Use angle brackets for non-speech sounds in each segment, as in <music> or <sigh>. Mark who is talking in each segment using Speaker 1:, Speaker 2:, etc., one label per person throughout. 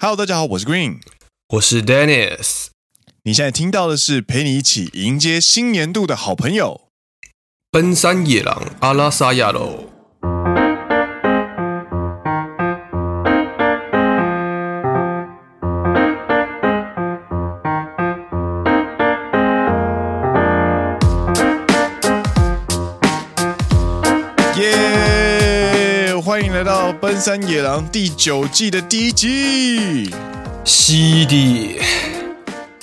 Speaker 1: Hello，大家好，我是 Green，
Speaker 2: 我是 Dennis。
Speaker 1: 你现在听到的是陪你一起迎接新年度的好朋友——
Speaker 2: 奔山野狼阿拉萨亚喽。
Speaker 1: 奔山野郎第九季的第一集，
Speaker 2: 是的。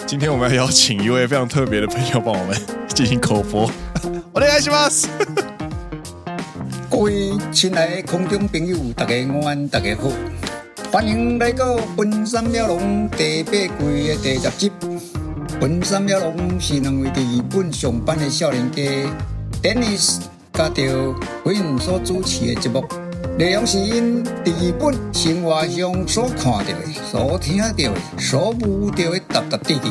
Speaker 1: 今天我们要邀请一位非常特别的朋友帮我们进行口播。お愿いします。
Speaker 3: 各位亲爱的空中朋友，大家午安，大家好，欢迎来到《奔山野郎》第八季的第十集。《奔山野郎》是两位在日本上班的少年家，Dennis 加着 Green 所主持的节目。 内容是因在日本生活上所看到的、所听到的、所遇到的点点滴滴。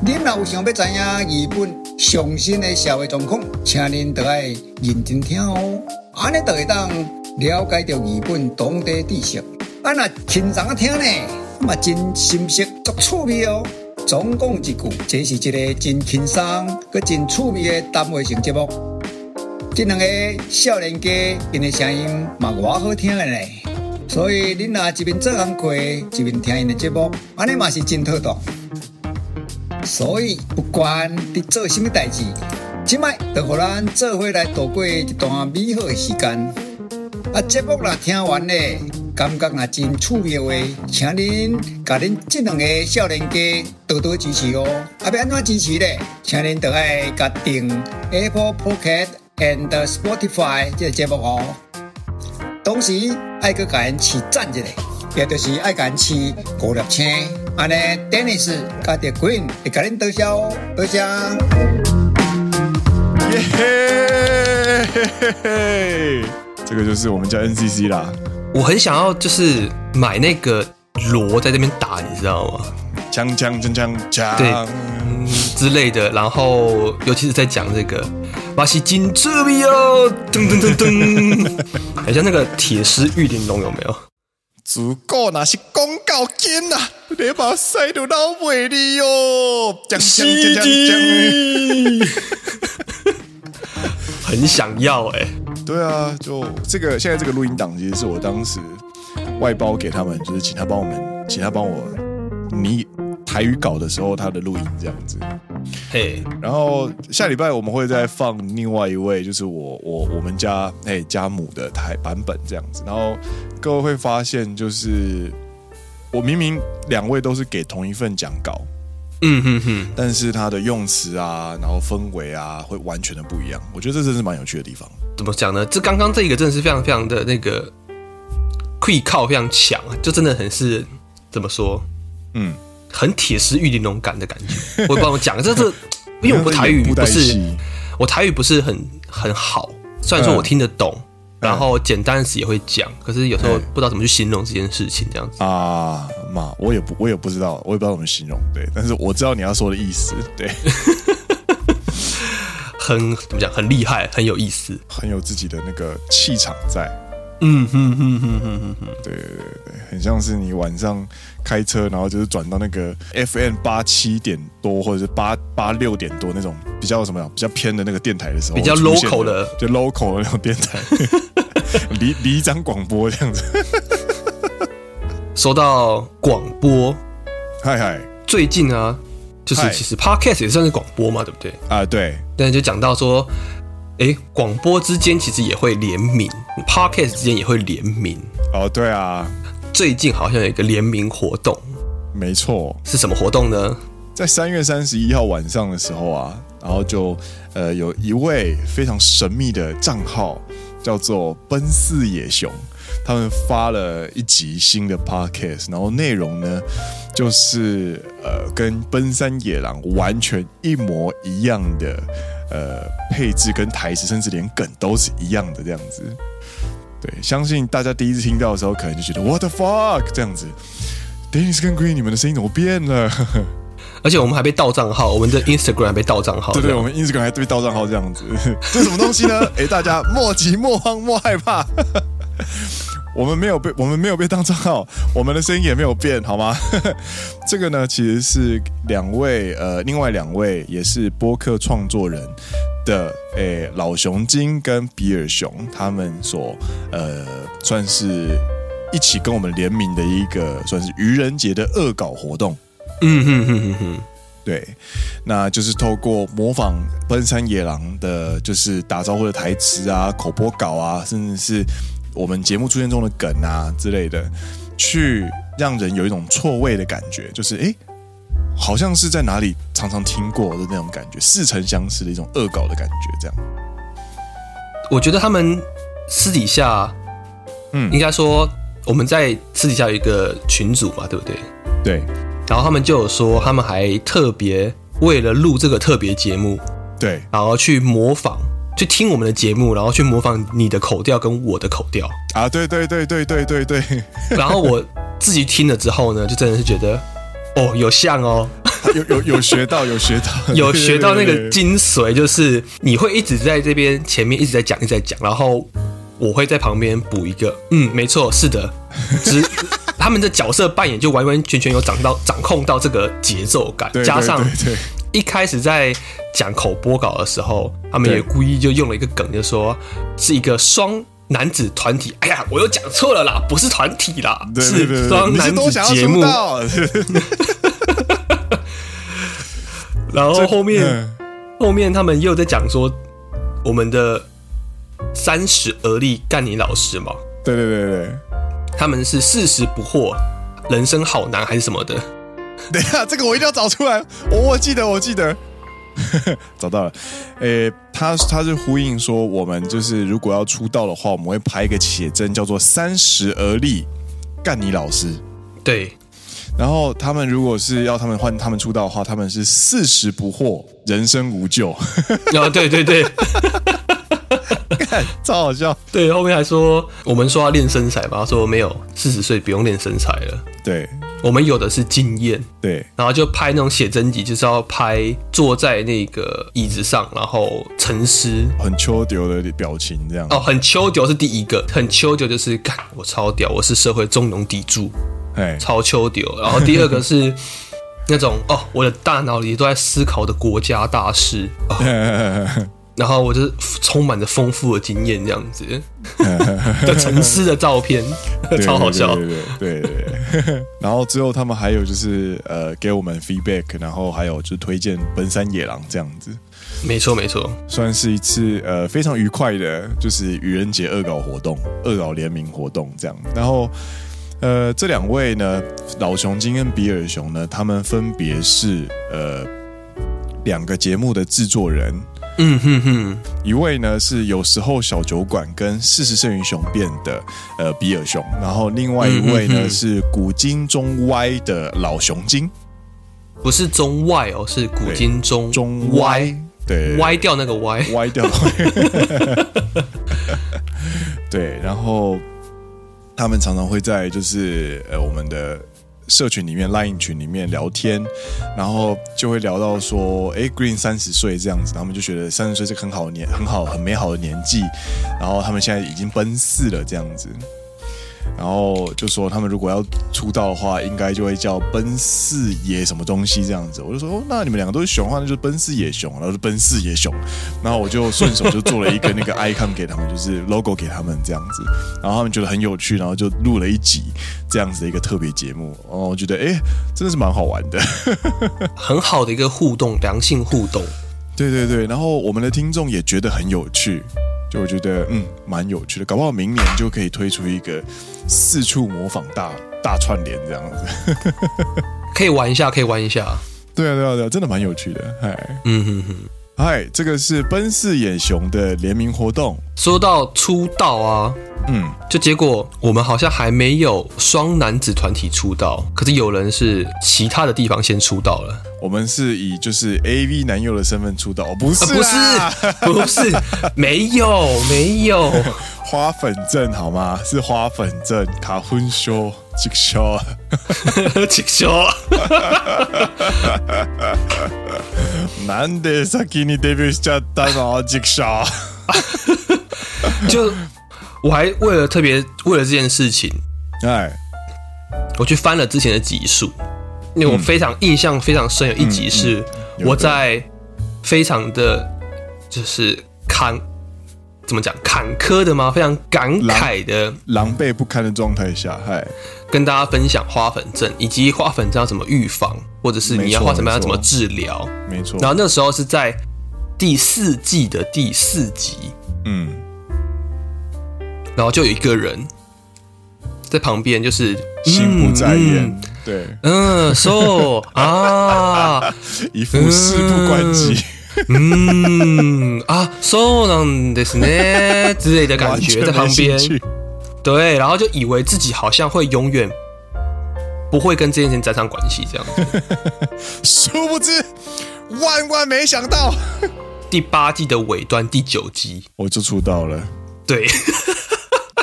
Speaker 3: 您若有想要知影日本上新的社会状况，请您得爱认真听哦。安尼就会当了解到日本当地知识。啊，那轻松啊听呢，嘛真深色足趣味哦。总共一句，这是一个真轻松、搁真趣味的谈话性节目。这两个少年家，因的声音嘛，偌好听的呢。所以恁若一边做工课，一边听因的节目，安尼嘛是真妥当。所以不管你做什么代志，今麦就和咱做伙来度过一段美好的时间。啊，节目若听完咧，感觉若真趣味的话，请恁甲恁这两个少年家多多支持哦。啊，要安怎支持咧？请您得爱甲订 Apple Podcast。And Spotify 这个节目哦，同时爱搁甲因起赞一下，也就是爱甲因起五粒星，安尼 Dennis 加点 Green 会甲恁多谢哦，多谢。
Speaker 1: 耶嘿嘿嘿嘿，这个就是我们叫 NCC 啦。
Speaker 2: 我很想要就是买那个锣在这边打，你知道吗？
Speaker 1: 锵锵锵锵锵，
Speaker 2: 对，嗯之类的。然后尤其是在讲这个。巴西金这里哦，噔噔噔噔，<laughs> 好像那个铁狮玉玲珑有没有？
Speaker 1: 足够那是广告金呐，你把塞都到尾的哟，锵锵锵锵锵，
Speaker 2: 很想要哎、欸。
Speaker 1: 对啊，就这个现在这个录音档，其实是我当时外包给他们，就是请他帮我们，请他帮我你台语稿的时候，他的录音这样子。
Speaker 2: 嘿，
Speaker 1: 然后下礼拜我们会再放另外一位，就是我我我们家哎家母的台版本这样子。然后各位会发现，就是我明明两位都是给同一份讲稿，
Speaker 2: 嗯哼哼，
Speaker 1: 但是他的用词啊，然后氛围啊，会完全的不一样。我觉得这真是蛮有趣的地方。
Speaker 2: 怎么讲呢？这刚刚这一个真的是非常非常的那个，可以靠非常强，就真的很是怎么说？嗯。很铁石玉玲珑感的感觉，我也不知道我讲这这，<laughs> 因为我台语不是我台语不是很很好，虽然说我听得懂，然后简单词也会讲，可是有时候不知道怎么去形容这件事情，这样子
Speaker 1: 啊嘛，我也不我也不知道，我也不知道怎么形容，对，但是我知道你要说的意思，对，<laughs>
Speaker 2: 很怎么讲，很厉害，很有意思，
Speaker 1: 很有自己的那个气场在。
Speaker 2: 嗯哼哼哼哼哼哼，
Speaker 1: 对对对对，很像是你晚上开车，然后就是转到那个 FM 八七点多，或者是八八六点多那种比较什么呀，比较偏的那个电台的时候，
Speaker 2: 比较 local 的，
Speaker 1: 就 local 的那种电台，<laughs> 离离张广播这样子。
Speaker 2: 说到广播，
Speaker 1: 嗨嗨，
Speaker 2: 最近啊，就是其实 podcast 也算是广播嘛，对不对？
Speaker 1: 啊，对。
Speaker 2: 但是就讲到说。哎，广播之间其实也会联名，Podcast 之间也会联名。
Speaker 1: 哦，对啊，
Speaker 2: 最近好像有一个联名活动。
Speaker 1: 没错，
Speaker 2: 是什么活动呢？
Speaker 1: 在三月三十一号晚上的时候啊，然后就呃有一位非常神秘的账号叫做“奔四野熊”，他们发了一集新的 Podcast，然后内容呢就是呃跟“奔山野狼”完全一模一样的。呃，配置跟台词，甚至连梗都是一样的这样子。对，相信大家第一次听到的时候，可能就觉得 What the fuck 这样子。Dennis 跟 Green，你们的声音怎么变了？<laughs>
Speaker 2: 而且我们还被盗账号，我们的 Instagram 还被盗账号。
Speaker 1: 对对，我们 Instagram 还被盗账号这样子。<laughs> 这是什么东西呢？<laughs> 哎，大家莫急莫慌莫害怕。我们没有被我们没有被当账号，我们的声音也没有变，好吗？<laughs> 这个呢，其实是两位呃，另外两位也是播客创作人的诶、欸，老熊精跟比尔熊，他们所呃，算是一起跟我们联名的一个算是愚人节的恶搞活动。
Speaker 2: 嗯哼哼哼哼，
Speaker 1: 对，那就是透过模仿奔山野狼的，就是打招呼的台词啊、口播稿啊，甚至是。我们节目出现中的梗啊之类的，去让人有一种错位的感觉，就是哎，好像是在哪里常常听过的那种感觉，似曾相识的一种恶搞的感觉。这样，
Speaker 2: 我觉得他们私底下，嗯，应该说我们在私底下有一个群组嘛，对不对？
Speaker 1: 对。
Speaker 2: 然后他们就有说，他们还特别为了录这个特别节目，
Speaker 1: 对，
Speaker 2: 然后去模仿。去听我们的节目，然后去模仿你的口调跟我的口调
Speaker 1: 啊！对对对对对对对。<laughs> <laughs>
Speaker 2: 然后我自己听了之后呢，就真的是觉得，哦，有像哦，
Speaker 1: 有有有学到，有学到，<laughs>
Speaker 2: 有学到那个精髓，就是你会一直在这边前面一直在讲，一直在讲，然后我会在旁边补一个，嗯，没错，是的，只他们的角色扮演就完完全全有掌到掌控到这个节奏感，
Speaker 1: 对对对对
Speaker 2: 加上一开始在。讲口播稿的时候，他们也故意就用了一个梗，就说是一个双男子团体。哎呀，我又讲错了啦，不是团体啦，是双男子节目。<laughs> 然后后面后面他们又在讲说我们的三十而立干你老师嘛？
Speaker 1: 对对对对，
Speaker 2: 他们是四十不惑，人生好难还是什么的？<laughs>
Speaker 1: 等一下，这个我一定要找出来。我我记得，我记得。<laughs> 找到了，诶、欸，他他是呼应说，我们就是如果要出道的话，我们会拍一个写真，叫做“三十而立”，干你老师。
Speaker 2: 对，
Speaker 1: 然后他们如果是要他们换他们出道的话，他们是四十不惑，人生无救。<laughs>
Speaker 2: 啊，对对对，
Speaker 1: 超好笑。
Speaker 2: 对，后面还说我们说要练身材吧，他说没有，四十岁不用练身材了。
Speaker 1: 对。
Speaker 2: 我们有的是经验，
Speaker 1: 对，
Speaker 2: 然后就拍那种写真集，就是要拍坐在那个椅子上，然后沉思，
Speaker 1: 很秋丢的表情这样。
Speaker 2: 哦，很秋丢是第一个，很秋丢就是干我超屌，我是社会中流砥柱，哎，超秋丢。然后第二个是 <laughs> 那种哦，我的大脑里都在思考的国家大事。哦。然后我就是充满着丰富的经验，这样子。<laughs> 的沉思的照片，超好笑。
Speaker 1: 对对对，对，对，对 <laughs> 然后之后他们还有就是呃给我们 feedback，然后还有就是推荐奔山野狼这样子。
Speaker 2: 没错没错，
Speaker 1: 算是一次呃非常愉快的，就是愚人节恶搞活动，恶搞联名活动这样。然后呃这两位呢，老熊精跟比尔熊呢，他们分别是呃两个节目的制作人。
Speaker 2: 嗯哼哼，
Speaker 1: 一位呢是有时候小酒馆跟事实胜于雄辩的呃比尔熊，然后另外一位呢、是古今中歪的老熊精，
Speaker 2: 不是中外哦，是古今中
Speaker 1: 中歪，对，
Speaker 2: 歪掉那个歪，
Speaker 1: 歪掉，<laughs> 对，然后他们常常会在就是呃我们的。社群里面，Line 群里面聊天，然后就会聊到说，哎，Green 三十岁这样子，他们就觉得三十岁是很好的年，很好，很美好的年纪，然后他们现在已经奔四了这样子。然后就说他们如果要出道的话，应该就会叫奔四野什么东西这样子。我就说，哦，那你们两个都是熊的话，那就是奔四野熊，然后是奔四野熊。然后我就顺手就做了一个那个 icon 给他们，就是 logo 给他们这样子。然后他们觉得很有趣，然后就录了一集这样子的一个特别节目。哦我觉得，哎，真的是蛮好玩的，<laughs>
Speaker 2: 很好的一个互动，良性互动。
Speaker 1: 对对对，然后我们的听众也觉得很有趣。就我觉得嗯蛮有趣的，搞不好明年就可以推出一个四处模仿大大串联这样子，
Speaker 2: 可以玩一下，可以玩一下。
Speaker 1: 对啊对啊对啊，真的蛮有趣的，嗨，
Speaker 2: 嗯哼哼，
Speaker 1: 嗨，这个是奔四眼熊的联名活动。
Speaker 2: 说到出道啊。嗯，就结果我们好像还没有双男子团体出道，可是有人是其他的地方先出道了。
Speaker 1: 我们是以就是 AV 男优的身份出道，不是、
Speaker 2: 啊？不是，不是，没有，没有。
Speaker 1: 花粉症好吗？是花粉症，卡婚修，<laughs> 吉修，
Speaker 2: 吉修。
Speaker 1: なんで先にデビューしちゃったの？吉修。
Speaker 2: 就。 我还为了特别为了这件事情，
Speaker 1: 哎，
Speaker 2: 我去翻了之前的集数，因为我非常印象非常深，有一集是我在非常的，就是坎， 怎么讲坎坷的吗？非常感慨的
Speaker 1: 狼狈不堪的状态下，嗨，
Speaker 2: 跟大家分享花粉症以及花粉症要怎么预防，或者是你要花什么要怎么治疗，
Speaker 1: 没错。
Speaker 2: 然后那时候是在第四季的第四集，嗯。然后就有一个人在旁边，就是
Speaker 1: 心不在焉，嗯、对，
Speaker 2: 嗯，so 啊，<laughs>
Speaker 1: 一副事不关己，
Speaker 2: 嗯啊，so なんですね之类的感觉在旁边，对，然后就以为自己好像会永远不会跟这件事情沾上关系，这样子，<laughs>
Speaker 1: 殊不知，万万没想到，
Speaker 2: 第八季的尾端第九集
Speaker 1: 我就出道了，
Speaker 2: 对。<laughs>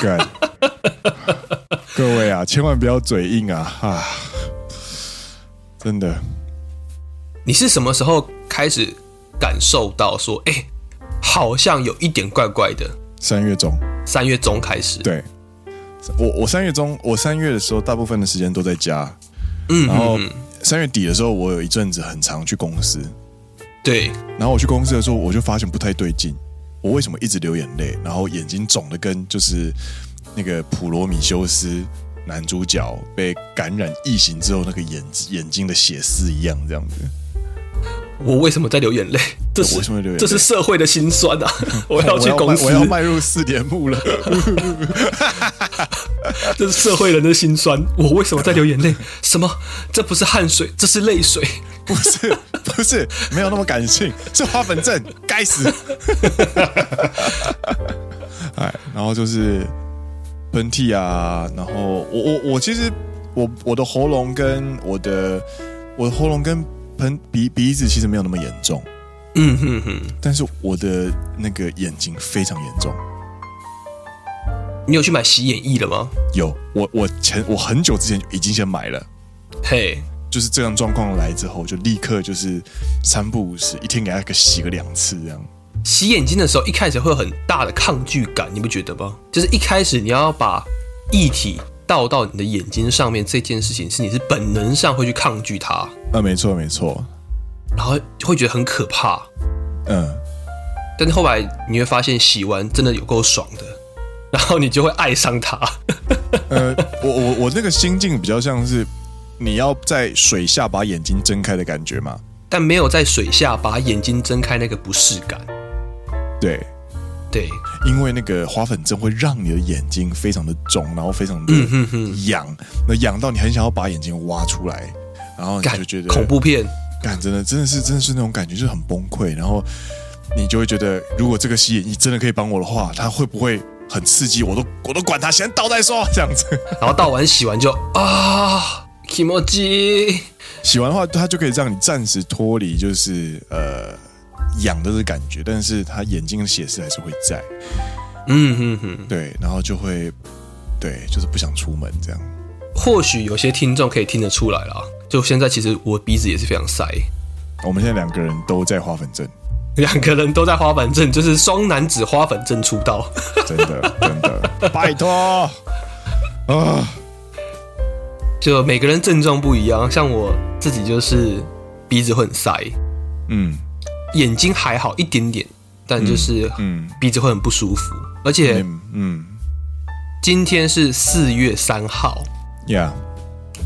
Speaker 1: 各位啊，千万不要嘴硬啊！啊，真的，
Speaker 2: 你是什么时候开始 感受到说，哎、欸，好像有一点怪怪的？
Speaker 1: 三月中，
Speaker 2: 三月中开始。
Speaker 1: 对，我我三月中，我三月的时候，大部分的时间都在家。嗯，然后三月底的时候，我有一阵子很常去公司。
Speaker 2: 对，
Speaker 1: 然后我去公司的时候，我就发现不太对劲。我为什么一直流眼泪？然后眼睛肿的跟就是那个普罗米修斯男主角被感染异形之后那个眼眼睛的血丝一样，这样子。
Speaker 2: 我为什么在流眼泪？这是为什么流眼泪？这是社会的辛酸啊！<laughs> 我要去公司，
Speaker 1: 我要迈入四点目了。<laughs>
Speaker 2: 这是社会人的辛酸。我为什么在流眼泪？什么？这不是汗水，这是泪水。
Speaker 1: 不是，<laughs> 不是，没有那么感性，是花粉症，该死！哎，然后就是喷嚏啊，然后我我我其实我我的喉咙跟我的我的喉咙跟喷鼻鼻子其实没有那么严重，嗯哼哼，但是我的那个眼睛非常严重。
Speaker 2: 你有去买洗眼液了吗？
Speaker 1: 有，我我前我很久之前就已经先买了，
Speaker 2: 嘿。
Speaker 1: 就是这样状况来之后，就立刻就是三不五时，一天给他个洗个两次这样。
Speaker 2: 洗眼睛的时候，一开始会有很大的抗拒感，你不觉得吗？就是一开始你要把液体倒到你的眼睛上面这件事情，是你是本能上会去抗拒它。
Speaker 1: 啊，没错没错。
Speaker 2: 然后会觉得很可怕。
Speaker 1: 嗯。
Speaker 2: 但是后来你会发现，洗完真的有够爽的，然后你就会爱上它。
Speaker 1: 呃，我我我那个心境比较像是。你要在水下把眼睛睁开的感觉嘛？
Speaker 2: 但没有在水下把眼睛睁开那个不适感。
Speaker 1: 对，
Speaker 2: 对，
Speaker 1: 因为那个花粉症会让你的眼睛非常的肿，然后非常的痒，那痒到你很想要把眼睛挖出来，然后你就觉得
Speaker 2: 恐怖片，
Speaker 1: 感真的真的是真的是那种感觉，就是很崩溃。然后你就会觉得，如果这个吸引你真的可以帮我的话，它会不会很刺激？我都我都管它，先倒再说，这样子。
Speaker 2: 然后倒完洗完就啊。気持ち
Speaker 1: 洗完的话，它就可以让你暂时脱离，就是呃痒的这感觉，但是他眼睛的血丝还是会在。
Speaker 2: 嗯哼哼，
Speaker 1: 对，然后就会对，就是不想出门这样。
Speaker 2: 或许有些听众可以听得出来啦，就现在其实我鼻子也是非常塞。
Speaker 1: 我们现在两个人都在花粉症，
Speaker 2: 两个人都在花粉症，就是双男子花粉症出道。
Speaker 1: 真的真的，<laughs> 拜托啊！
Speaker 2: 就每个人症状不一样，像我自己就是鼻子会很塞，嗯，眼睛还好一点点，但就是嗯鼻子会很不舒服，而且嗯，今天是四月三号
Speaker 1: ，Yeah，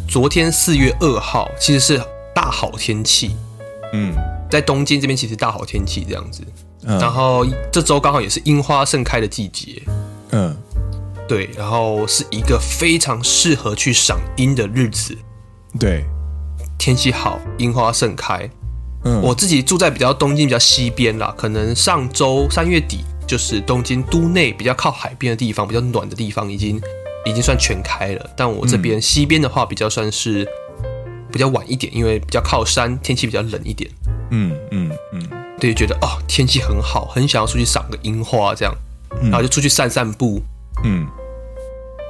Speaker 2: 昨天四月二号其实是大好天气，嗯，在东京这边其实大好天气这样子，然后这周刚好也是樱花盛开的季节，嗯。对，然后是一个非常适合去赏樱的日子。
Speaker 1: 对，
Speaker 2: 天气好，樱花盛开。嗯，我自己住在比较东京比较西边啦，可能上周三月底，就是东京都内比较靠海边的地方，比较暖的地方，已经已经算全开了。但我这边西边的话，比较算是比较晚一点，因为比较靠山，天气比较冷一点。嗯嗯嗯，对，觉得哦，天气很好，很想要出去赏个樱花，这样，然后就出去散散步。嗯。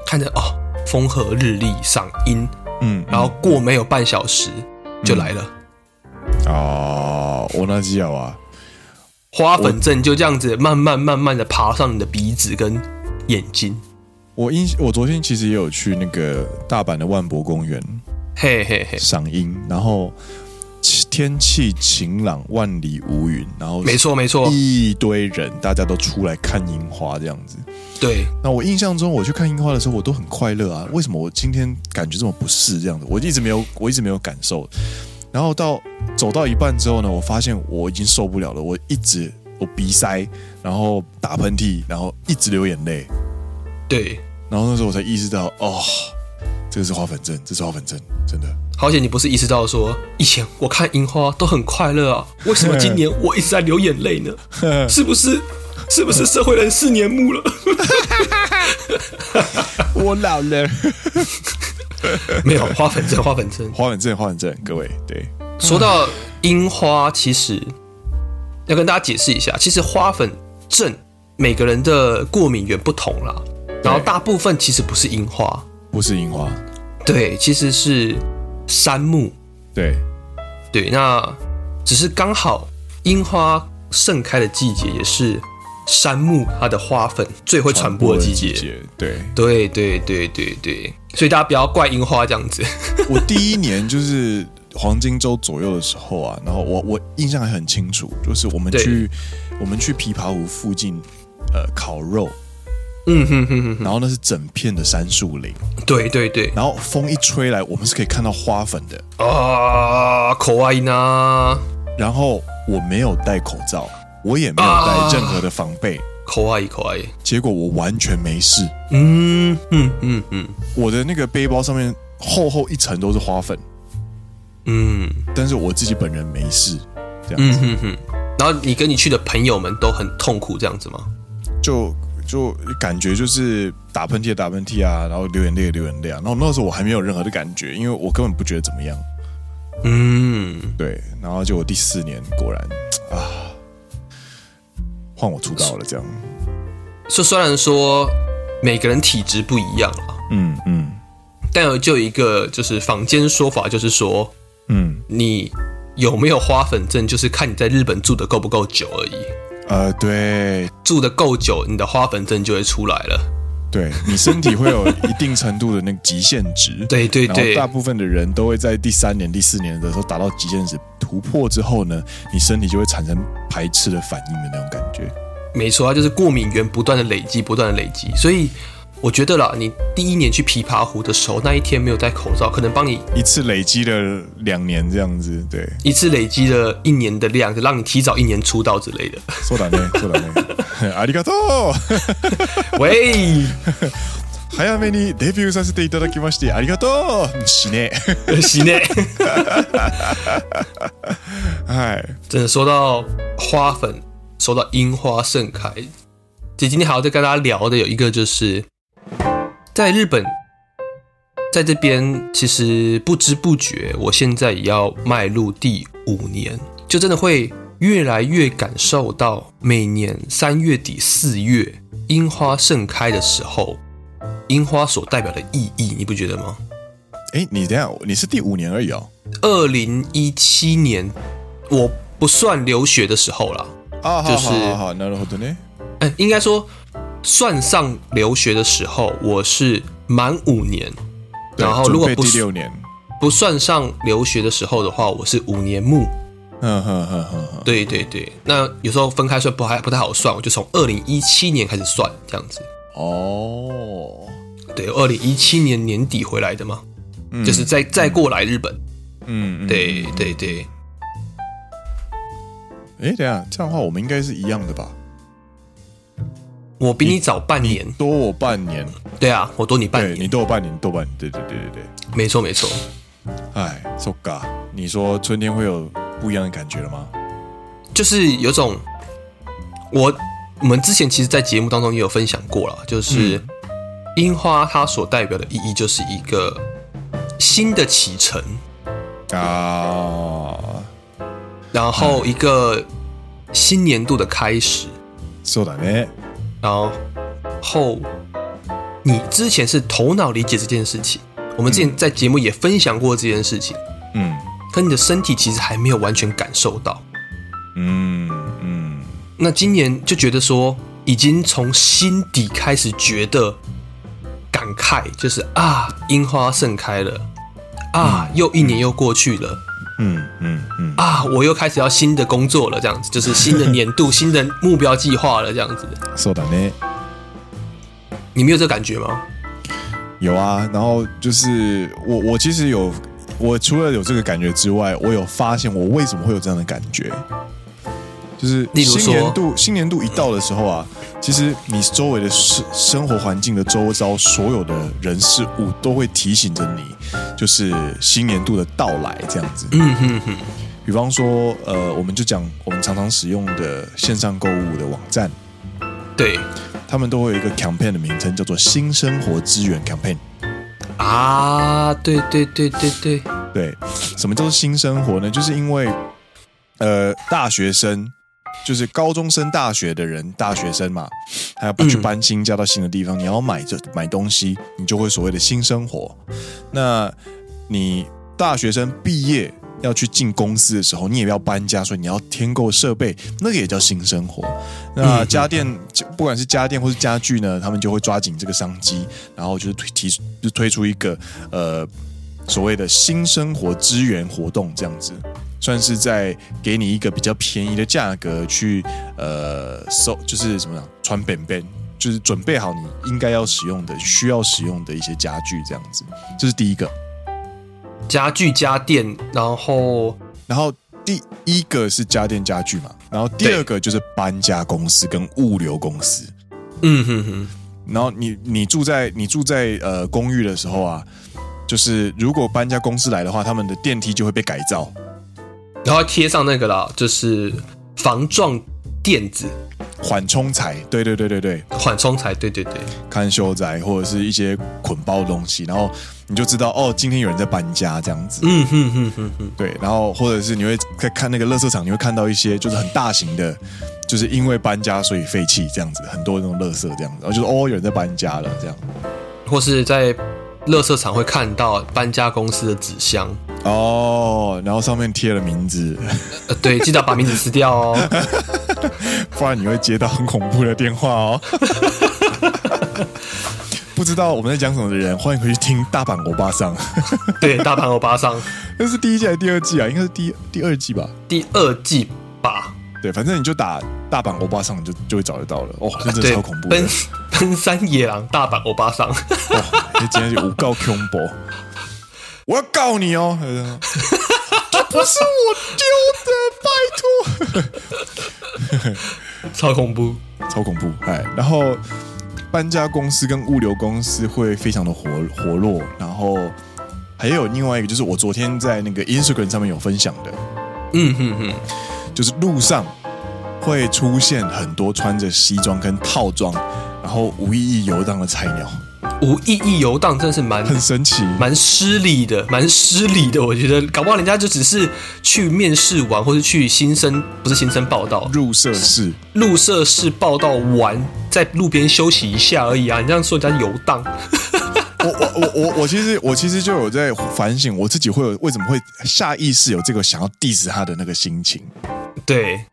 Speaker 2: 看着哦，风和日丽，赏樱，嗯，然后过没有半小时就来了。
Speaker 1: 哦，我那知有啊，
Speaker 2: 花粉症就这样子慢慢慢慢的爬上你的鼻子跟眼睛。
Speaker 1: 我印我昨天其实也有去那个大阪的万博公园，
Speaker 2: 嘿嘿嘿，
Speaker 1: 赏樱，然后天气晴朗，万里无云，然后
Speaker 2: 没错没错，
Speaker 1: 一堆人，大家都出来看樱花这样子。
Speaker 2: 对，
Speaker 1: 那我印象中我去看樱花的时候，我都很快乐啊。为什么我今天感觉这么不适这样子？我一直没有，我一直没有感受。然后到走到一半之后呢，我发现我已经受不了了，我一直我鼻塞，然后打喷嚏，然后一直流眼泪。
Speaker 2: 对，
Speaker 1: 然后那时候我才意识到，哦，这个是花粉症，这是花粉症，真的。
Speaker 2: 好险你不是意识到说，以前我看樱花都很快乐啊，为什么今年我一直在流眼泪呢？<laughs> 是不是？是不是社会人士年暮了？<laughs>
Speaker 1: 我老了。<laughs> <laughs>
Speaker 2: 没有花粉症，花粉症，
Speaker 1: 花粉症，花粉症。各位，对，
Speaker 2: 说到樱花，其实要跟大家解释一下，其实花粉症每个人的过敏源不同啦。然后大部分其实不是樱花，
Speaker 1: 不是樱花，
Speaker 2: 对，其实是杉木。
Speaker 1: 对，
Speaker 2: 对，那只是刚好樱花盛开的季节也是。杉木它的花粉最会传播的季节，
Speaker 1: 对。
Speaker 2: 对对对对对，所以大家不要怪樱花这样子。
Speaker 1: 我第一年就是黄金周左右的时候啊，然后我我印象还很清楚，就是我们去我们去琵琶湖附近呃烤肉，
Speaker 2: 嗯哼哼哼，
Speaker 1: 然后那是整片的杉树林，
Speaker 2: 对对对，
Speaker 1: 然后风一吹来，我们是可以看到花粉的。
Speaker 2: 啊，可爱呢。
Speaker 1: 然后我没有戴口罩。我也没有带任何的防备，
Speaker 2: 可爱可爱。
Speaker 1: 结果我完全没事。
Speaker 2: 嗯嗯嗯嗯，
Speaker 1: 我的那个背包上面厚厚一层都是花粉。
Speaker 2: 嗯，
Speaker 1: 但是我自己本人没事，这样子。
Speaker 2: 嗯哼哼。然后你跟你去的朋友们都很痛苦，这样子吗？
Speaker 1: 就就感觉就是打喷嚏打喷嚏啊，然后流眼泪流眼泪啊。然后那时候我还没有任何的感觉，因为我根本不觉得怎么样。
Speaker 2: 嗯，
Speaker 1: 对。然后就我第四年，果然啊。换我出道了，这样。
Speaker 2: 说虽然说每个人体质不一样了，
Speaker 1: 嗯嗯，
Speaker 2: 但有就有一个就是坊间说法，就是说，
Speaker 1: 嗯，
Speaker 2: 你有没有花粉症，就是看你在日本住的够不够久而已。
Speaker 1: 呃，对，
Speaker 2: 住的够久，你的花粉症就会出来了。
Speaker 1: 对，你身体会有一定程度的那个极限值。
Speaker 2: 对 <laughs> 对对，
Speaker 1: 大部分的人都会在第三年、第四年的时候达到极限值，突破之后呢，你身体就会产生排斥的反应的那种感觉。
Speaker 2: 没错，它就是过敏源不断的累积，不断的累积，所以。我觉得啦，你第一年去琵琶湖的时候，那一天没有戴口罩，可能帮你
Speaker 1: 一次累积了两年这样子，对，
Speaker 2: 一次累积了一年的量，就让你提早一年出道之类的。
Speaker 1: そうだね，そうだね。<laughs> ありがとう。<laughs>
Speaker 2: 喂，
Speaker 1: 早めにデビューさせていただきましてありがとう。死ね，<laughs>
Speaker 2: 死ね。<laughs>
Speaker 1: 哎，
Speaker 2: 真的说到花粉，说到樱花盛开，其实今天还要再跟大家聊的有一个就是。在日本，在这边其实不知不觉，我现在也要迈入第五年，就真的会越来越感受到每年三月底四月樱花盛开的时候， 樱花所代表的意义，你不觉得吗？
Speaker 1: 哎，你等下，你是第五年而已哦。
Speaker 2: 二零一七年，我不算留学的时候啦。
Speaker 1: 啊，
Speaker 2: 就是
Speaker 1: 好好好，なるほどね。
Speaker 2: 嗯，应该说。算上留学的时候，我是满五年，然后如果不
Speaker 1: 第六年
Speaker 2: 不算上留学的时候的话，我是五年目。
Speaker 1: 嗯哼哼哼哼，
Speaker 2: 对对对，那有时候分开算不还不太好算，我就从二零一七年开始算这样子。
Speaker 1: 哦，
Speaker 2: 对，二零一七年年底回来的嘛，
Speaker 1: 嗯、
Speaker 2: 就是再再过来日本。
Speaker 1: 嗯，
Speaker 2: 对对对。
Speaker 1: 哎，等下，这样的话我们应该是一样的吧？
Speaker 2: 我比你早半年，
Speaker 1: 多我半年。
Speaker 2: 对啊，我多你半年，
Speaker 1: 你多我半年，多半年。对对对对对，
Speaker 2: 没错没错。
Speaker 1: 哎，so ga，你说春天会有不一样的感觉了吗？
Speaker 2: 就是有种，我我们之前其实，在节目当中也有分享过了，就是樱花它所代表的意义，就是一个新的启程
Speaker 1: 啊，
Speaker 2: 然后一个新年度的开始。
Speaker 1: そうだね。
Speaker 2: 然后，你之前是头脑理解这件事情，我们之前在节目也分享过这件事情，
Speaker 1: 嗯，
Speaker 2: 可你的身体其实还没有完全感受到，
Speaker 1: 嗯嗯。
Speaker 2: 那今年就觉得说，已经从心底开始觉得感慨，就是啊，樱花盛开了，啊，嗯、又一年又过去了，
Speaker 1: 嗯嗯嗯，嗯
Speaker 2: 啊，我又开始要新的工作了，这样子，就是新的年度、新的目标计划了，这样子。
Speaker 1: 是的呢，
Speaker 2: 你没有这个感觉吗？
Speaker 1: 有啊，然后就是我，我其实有，我除了有这个感觉之外，我有发现我为什么会有这样的感觉，就是新年度，新年度一到的时候啊，其实你周围的生生活环境的周遭所有的人事物都会提醒着你，就是新年度的到来这样子。嗯哼哼。比方说，呃，我们就讲我们常常使用的线上购物的网站，
Speaker 2: 对。
Speaker 1: 他们都会有一个 campaign 的名称，叫做“新生活资源 campaign”。
Speaker 2: 啊，对对对对对
Speaker 1: 对，什么叫做新生活呢？就是因为，呃，大学生，就是高中升大学的人，大学生嘛，他要不去搬新家到新的地方，你要买这买东西，你就会所谓的新生活。那你大学生毕业。要去进公司的时候，你也要搬家，所以你要添购设备，那个也叫新生活。那家电，不管是家电或是家具呢，他们就会抓紧这个商机，然后就是推提就推出一个呃所谓的新生活支援活动，这样子算是在给你一个比较便宜的价格去呃收，就是怎么样穿便便，就是准备好你应该要使用的、需要使用的一些家具，这样子，这是第一个。
Speaker 2: 家具家电，然后
Speaker 1: 然后第一个是家电家具嘛，然后第二个就是搬家公司跟物流公司。
Speaker 2: 嗯哼哼，
Speaker 1: 然后你你住在你住在呃公寓的时候啊，就是如果搬家公司来的话，他们的电梯就会被改造，
Speaker 2: 然后贴上那个啦，就是防撞垫子。
Speaker 1: 缓冲材，对对对对对，
Speaker 2: 缓冲材，对对对，
Speaker 1: 看修宅或者是一些捆包的东西，然后你就知道哦，今天有人在搬家这样子。嗯哼哼哼哼，对，然后或者是你会在看那个垃圾场，你会看到一些就是很大型的，就是因为搬家所以废弃这样子，很多那种垃圾这样子，然后就是哦，有人在搬家了这样，
Speaker 2: 或是在垃圾场会看到搬家公司的纸箱
Speaker 1: 哦，然后上面贴了名字，
Speaker 2: 呃，对，记得把名字撕掉哦。<laughs>
Speaker 1: 不然你会接到很恐怖的电话哦。<laughs> 不知道我们在讲什么的人，欢迎回去听大阪欧巴桑。<laughs>
Speaker 2: 对，大阪欧巴桑，
Speaker 1: 那是第一季还是第二季啊？应该是第第二季吧。
Speaker 2: 第二季吧。
Speaker 1: 对，反正你就打大阪欧巴桑，就就会找得到了。哦，真的超恐怖的。
Speaker 2: 奔奔山野狼大阪欧巴桑。<laughs>
Speaker 1: 哦，你今天就诬告恐怖。我要告你哦。<laughs> 这不是我丢的，拜托，<laughs>
Speaker 2: 超恐怖，
Speaker 1: 超恐怖，哎，然后搬家公司跟物流公司会非常的活活络，然后还有另外一个就是我昨天在那个 Instagram 上面有分享的，嗯哼哼，就是路上会出现很多穿着西装跟套装，然后无意义游荡的菜鸟。
Speaker 2: 无意义游荡真的是蛮
Speaker 1: 很神奇，
Speaker 2: 蛮失礼的，蛮失礼的。我觉得搞不好人家就只是去面试完，或是去新生不是新生报道
Speaker 1: 入社室
Speaker 2: 入社室报道完，在路边休息一下而已啊！你这样说人家游荡，<laughs>
Speaker 1: 我我我我我其实我其实就有在反省我自己会有为什么会下意识有这个想要 diss 他的那个心情。
Speaker 2: 对，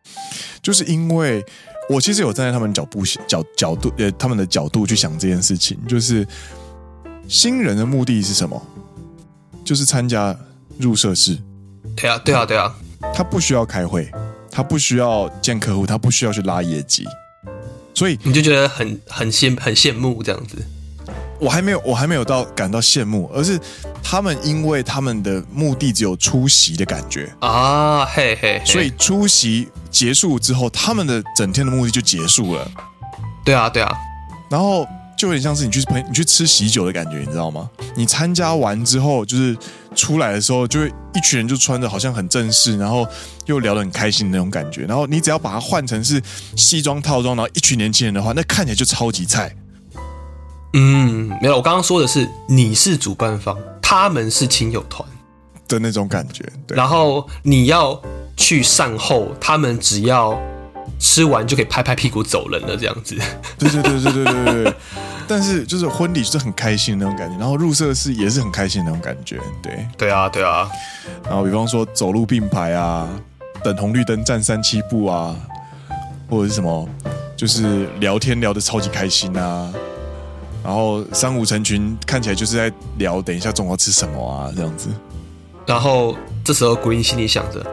Speaker 1: 就是因为。我其实有站在他们角步角角度呃，他们的角度去想这件事情，就是新人的目的是什么？就是参加入社式。
Speaker 2: 对啊，对啊，对啊。
Speaker 1: 他不需要开会，他不需要见客户，他不需要去拉业绩，所以
Speaker 2: 你就觉得很很羡很羡慕这样子。
Speaker 1: 我还没有，我还没有到感到羡慕，而是他们因为他们的目的只有出席的感觉
Speaker 2: 啊，嘿嘿，
Speaker 1: 所以出席结束之后，他们的整天的目的就结束了。
Speaker 2: 对啊，对啊，
Speaker 1: 然后就有点像是你去朋你去吃喜酒的感觉，你知道吗？你参加完之后，就是出来的时候，就会一群人就穿着好像很正式，然后又聊得很开心的那种感觉。然后你只要把它换成是西装套装，然后一群年轻人的话，那看起来就超级菜。
Speaker 2: 嗯，没有，我刚刚说的是你是主办方，他们是亲友团
Speaker 1: 的那种感觉。对，
Speaker 2: 然后你要去善后，他们只要吃完就可以拍拍屁股走人了，这样子。
Speaker 1: 对对对对对对对。<laughs> 但是就是婚礼就是很开心的那种感觉，然后入社是也是很开心的那种感觉。对，
Speaker 2: 对啊，对啊。
Speaker 1: 然后比方说走路并排啊，等红绿灯站三七步啊，或者是什么。就是聊天聊得超级开心啊，然后三五成群，看起来就是在聊等一下中午要吃什么啊这样子。
Speaker 2: 然后这时候古英心里想着。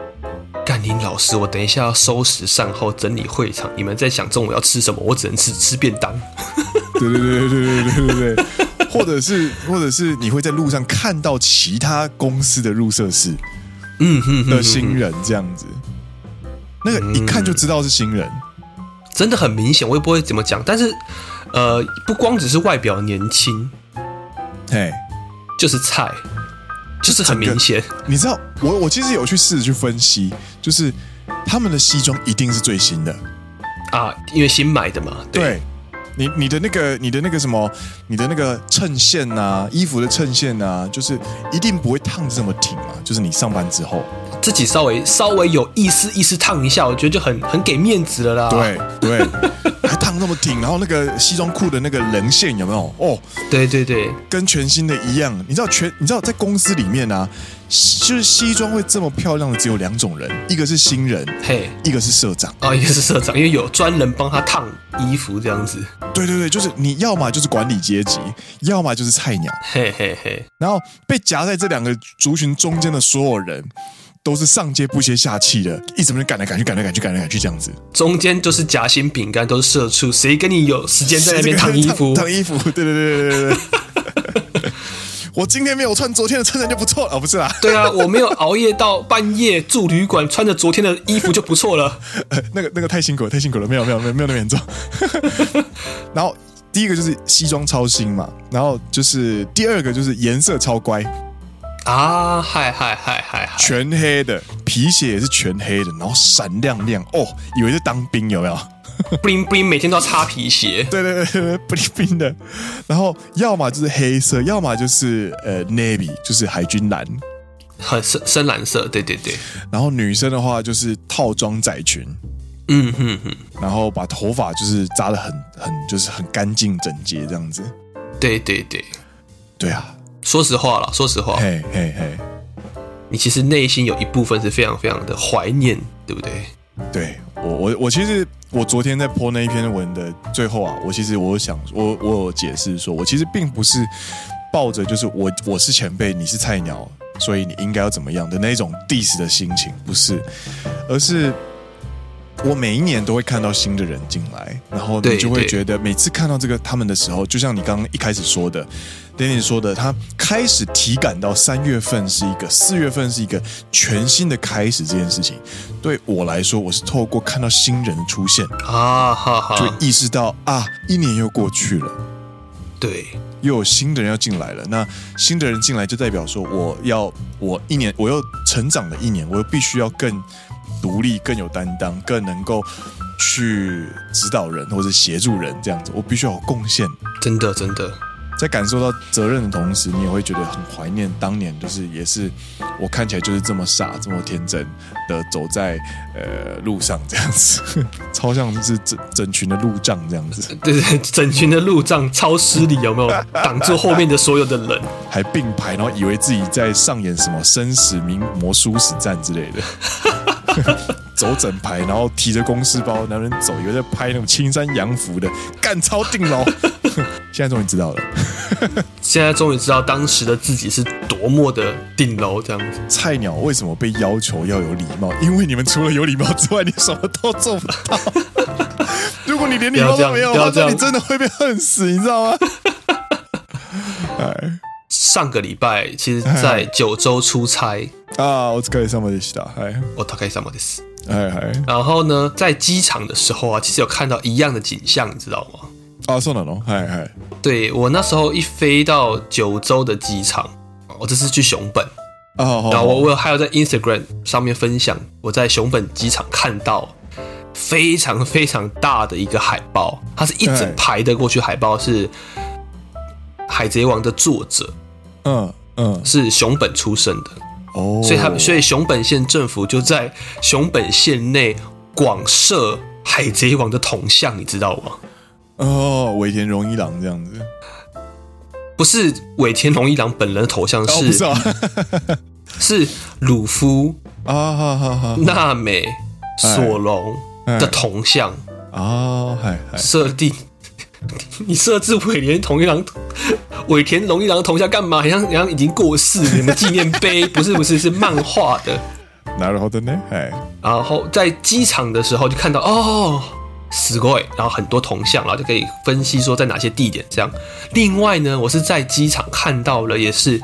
Speaker 2: 干林老师，我等一下要收拾善后，整理会场。你们在想中午要吃什么？我只能吃吃便当。
Speaker 1: 对对对对对对对对，或者是或者是你会在路上看到其他公司的入社式，嗯哼的新人这样子，那个一看就知道是新人，
Speaker 2: 真的很明显。我也不会怎么讲，但是呃，不光只是外表年轻，
Speaker 1: 嘿，
Speaker 2: 就是菜。就是很明显，
Speaker 1: 你知道，我我其实有去试着去分析，就是他们的西装一定是最新的
Speaker 2: 啊，因为新买的嘛。对，
Speaker 1: 对你你的那个你的那个什么，你的那个衬线啊，衣服的衬线啊，就是一定不会烫这么挺嘛。就是你上班之后，
Speaker 2: 自己稍微稍微有意思意思烫一下，我觉得就很很给面子了啦。
Speaker 1: 对对。对 <laughs> 还烫那么挺，然后那个西装裤的那个棱线有没有？哦，
Speaker 2: 对对对，
Speaker 1: 跟全新的一样。你知道全？你知道在公司里面啊，就是西装会这么漂亮的只有两种人，一个是新人，嘿，一个是社长。
Speaker 2: 哦，一个是社长，因为有专人帮他烫衣服这样子。
Speaker 1: 对对对，就是你要么就是管理阶级，要么就是菜鸟。嘿嘿嘿。然后被夹在这两个族群中间的所有人。都是上接不接下气的，一直在赶来赶去，赶来赶去，赶来赶去这样子。
Speaker 2: 中间就是夹心饼干，都是社畜，谁跟你有时间在那边 <laughs> 烫衣服？
Speaker 1: 烫衣服，对对对对对对。<laughs> 我今天没有穿昨天的衬衫就不错了，哦，不是啦。
Speaker 2: 对啊，我没有熬夜到半夜住旅馆，穿着昨天的衣服就不错了。
Speaker 1: 呃，<laughs> 那个那个太辛苦了，太辛苦了，没有没有没有没有那么严重。然后第一个就是西装超新嘛，然后就是第二个就是颜色超乖。
Speaker 2: 啊，嗨嗨嗨嗨，
Speaker 1: 全黑的皮鞋也是全黑的，然后闪亮亮哦，以为是当兵有没有？<laughs>
Speaker 2: bling bling，每天都要擦皮鞋。
Speaker 1: 对对对对，bling bling 的。然后要么就是黑色，要么就是呃 navy，就是海军蓝，
Speaker 2: 很深深蓝色。对对对。
Speaker 1: 然后女生的话就是套装窄裙，
Speaker 2: 嗯哼哼。
Speaker 1: 然后把头发就是扎的很很就是很干净整洁这样子。
Speaker 2: 对对对，
Speaker 1: 对啊。
Speaker 2: 说实话了，说实话，
Speaker 1: 嘿嘿嘿，
Speaker 2: 你其实内心有一部分是非常非常的怀念，对不对？
Speaker 1: 对我我我其实我昨天在 po 那一篇文的最后啊，我其实我想我我有解释说，我其实并不是抱着就是我我是前辈，你是菜鸟，所以你应该要怎么样的那种 diss 的心情，不是，而是。我每一年都会看到新的人进来，然后你就会觉得每次看到这个他们的时候，就像你刚刚一开始说的，Danny 说的，他开始体感到三月份是一个，四月份是一个全新的开始这件事情。对我来说，我是透过看到新人的出现啊，哈哈，就意识到啊，一年又过去了，
Speaker 2: 对，
Speaker 1: 又有新的人要进来了。那新的人进来就代表说，我要我一年我又成长了一年，我又必须要更。独立更有担当，更能够去指导人或者协助人，这样子，我必须要有贡献。
Speaker 2: 真的，真的，
Speaker 1: 在感受到责任的同时，你也会觉得很怀念当年，就是也是我看起来就是这么傻、这么天真的走在呃路上，这样子，<laughs> 超像是整整群的路障这样子。<laughs>
Speaker 2: 对对，整群的路障超失礼，有没有挡住后面的所有的人？
Speaker 1: 还并排，然后以为自己在上演什么生死名魔殊死战之类的。<laughs> <laughs> 走整排，然后提着公事包，男人走，以为在拍那种青山洋服的，干超顶楼。<laughs> 现在终于知道了，<laughs>
Speaker 2: 现在终于知道当时的自己是多么的顶楼这样子。
Speaker 1: 菜鸟为什么被要求要有礼貌？因为你们除了有礼貌之外，你什么都做不到。如果你连礼貌都没有，那你真的会被恨死，你知道吗？
Speaker 2: 哎。上个礼拜，其实在九州出差
Speaker 1: 啊，我可以上马的西达，嗨，
Speaker 2: 我大概上马的斯，
Speaker 1: 嗨嗨。
Speaker 2: 然后呢，在机场的时候啊，其实有看到一样的景象，你知道吗？
Speaker 1: 啊，そうなの，嗨嗨。
Speaker 2: 对，我那时候一飞到九州的机场，我这次去熊本
Speaker 1: 啊，
Speaker 2: 然后我我还有在 Instagram 上面分享，我在熊本机场看到非常非常大的一个海报，它是一整排的过去，海报是《海贼王》的作者。
Speaker 1: 嗯嗯，
Speaker 2: 是熊本出生的
Speaker 1: 哦，
Speaker 2: 所以他们所以熊本县政府就在熊本县内广设海贼王的铜像，你知道吗？
Speaker 1: 哦，尾田荣一郎这样子，
Speaker 2: 不是尾田荣一郎本人的头像，是 <laughs> 是鲁夫啊，娜美索隆的铜像
Speaker 1: 哦，
Speaker 2: 设定 <laughs> 你设置尾田荣一郎<laughs> 尾田荣一郎的铜像干嘛？好像好像已经过世，你们纪念碑<laughs> 不是不是是漫画的。
Speaker 1: なるほど呢，哎，
Speaker 2: 然后在机场的时候就看到哦，すごい，然后很多铜像，然后就可以分析说在哪些地点这样。另外呢，我是在机场看到了，也是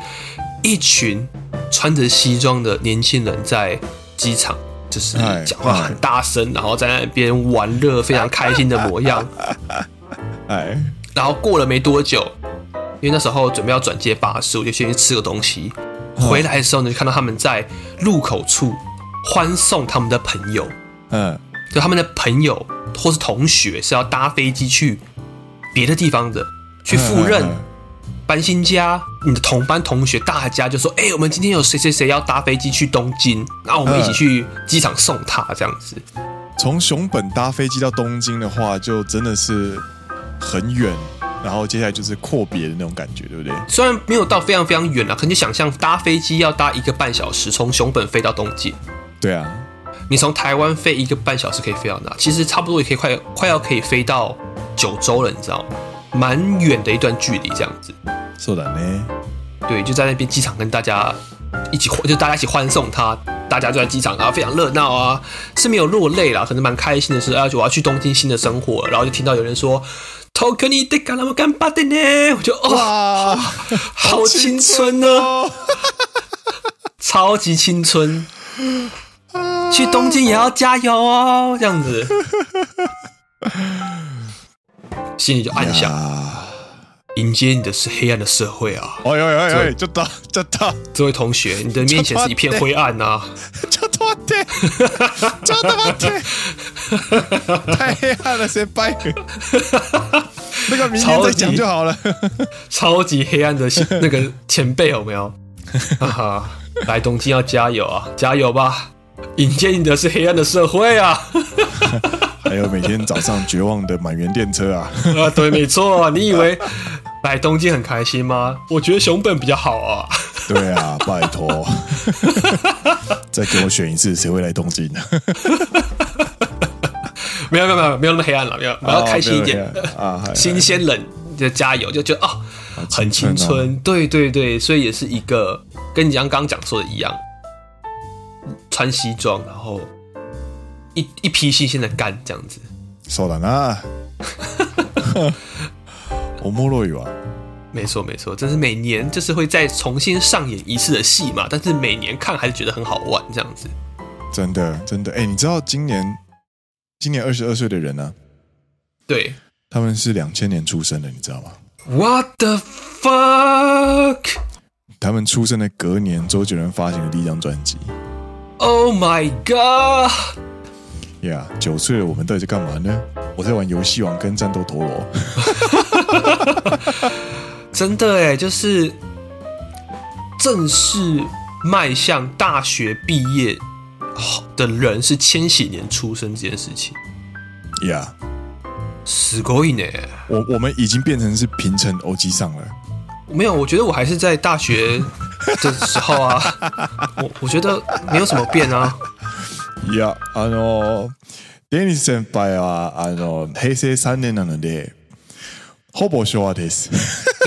Speaker 2: 一群穿着西装的年轻人在机场，就是讲话很大声，然后在那边玩乐，非常开心的模样。 <laughs>
Speaker 1: 哎，
Speaker 2: 然后过了没多久，因为那时候准备要转接巴士，我就先去吃个东西。回来的时候呢，就看到他们在路口处欢送他们的朋友。嗯，就他们的朋友或是同学是要搭飞机去别的地方的，去赴任、搬新家。你的同班同学大家就说：“哎、欸，我们今天有谁谁谁要搭飞机去东京，然后我们一起去机场送他。”这样子。
Speaker 1: 从熊本搭飞机到东京的话，就真的是很远。然后接下来就是阔别的那种感觉，对不对？
Speaker 2: 虽然没有到非常非常远了，可你想象搭飞机要搭一个半小时，从熊本飞到东京。
Speaker 1: 对啊，
Speaker 2: 你从台湾飞一个半小时可以飞到哪？其实差不多也可以快快要可以飞到九州了，你知道吗？蛮远的一段距离，这样子。
Speaker 1: 是的呢。
Speaker 2: 对，就在那边机场跟大家一起，就大家一起欢送他，大家就在机场，然后非常热闹啊，是没有落泪啦，可能蛮开心的是，啊，我要去东京新的生活，然后就听到有人说。东京に行ってからも顽张って呢，我就哇，好青春哦，<laughs> 超级青春，去东京也要加油哦，这样子，心里就暗想， 迎接你的是黑暗的社会啊！
Speaker 1: 哎呦哎哎，就到就到，
Speaker 2: 这位同学，你的面前是一片灰暗呐，<laughs>
Speaker 1: 就到的，就到的。太黑暗了，先拜。那个明天再讲就好了。
Speaker 2: 超级黑暗的 <laughs> 那个前辈有没有？哈哈，来东京要加油啊，加油吧！迎接你的是黑暗的社会啊。<laughs>
Speaker 1: 还有每天早上绝望的满员电车啊。
Speaker 2: 啊，对，没错。你以为来东京很开心吗？我觉得熊本比较好啊。
Speaker 1: 对啊，<laughs> 拜托。<laughs> 再给我选一次，谁会来东京<laughs> 呢？
Speaker 2: 没有没有没有没有那么黑暗了，没有，我要开心一点啊！新鲜人就加油，就觉得哦，很青春，对对对，所以也是一个跟你刚刚讲说的一样，穿西装，然后一一批新鲜的干这样子。
Speaker 1: そうだな。 おもろいわ。
Speaker 2: 没错没错，这是每年就是会再重新上演一次的戏嘛，但是每年看还是觉得很好玩这样子。
Speaker 1: 真的真的，哎，你知道今年？今年二十二岁的人呢、啊？
Speaker 2: 对，
Speaker 1: 他们是两千年出生的，你知道吗？
Speaker 2: What the fuck？
Speaker 1: 他们出生的隔年，周杰伦发行的第一张专辑。
Speaker 2: Oh my god！
Speaker 1: 呀，九岁了，我们到底在干嘛呢？我在玩游戏王跟战斗陀螺。 <laughs> <laughs>
Speaker 2: 真的哎，就是正式迈向大学毕业。的人是千禧年出生这件事情，
Speaker 1: 呀，
Speaker 2: すごい呢。
Speaker 1: 我我们已经变成是平成欧吉桑了。
Speaker 2: 没有，我觉得我还是在大学<laughs> 的时候啊。我我觉得没有什么变啊。
Speaker 1: 呀，あのデニス先辈はあの平成三年なので。 ほぼ昭和です。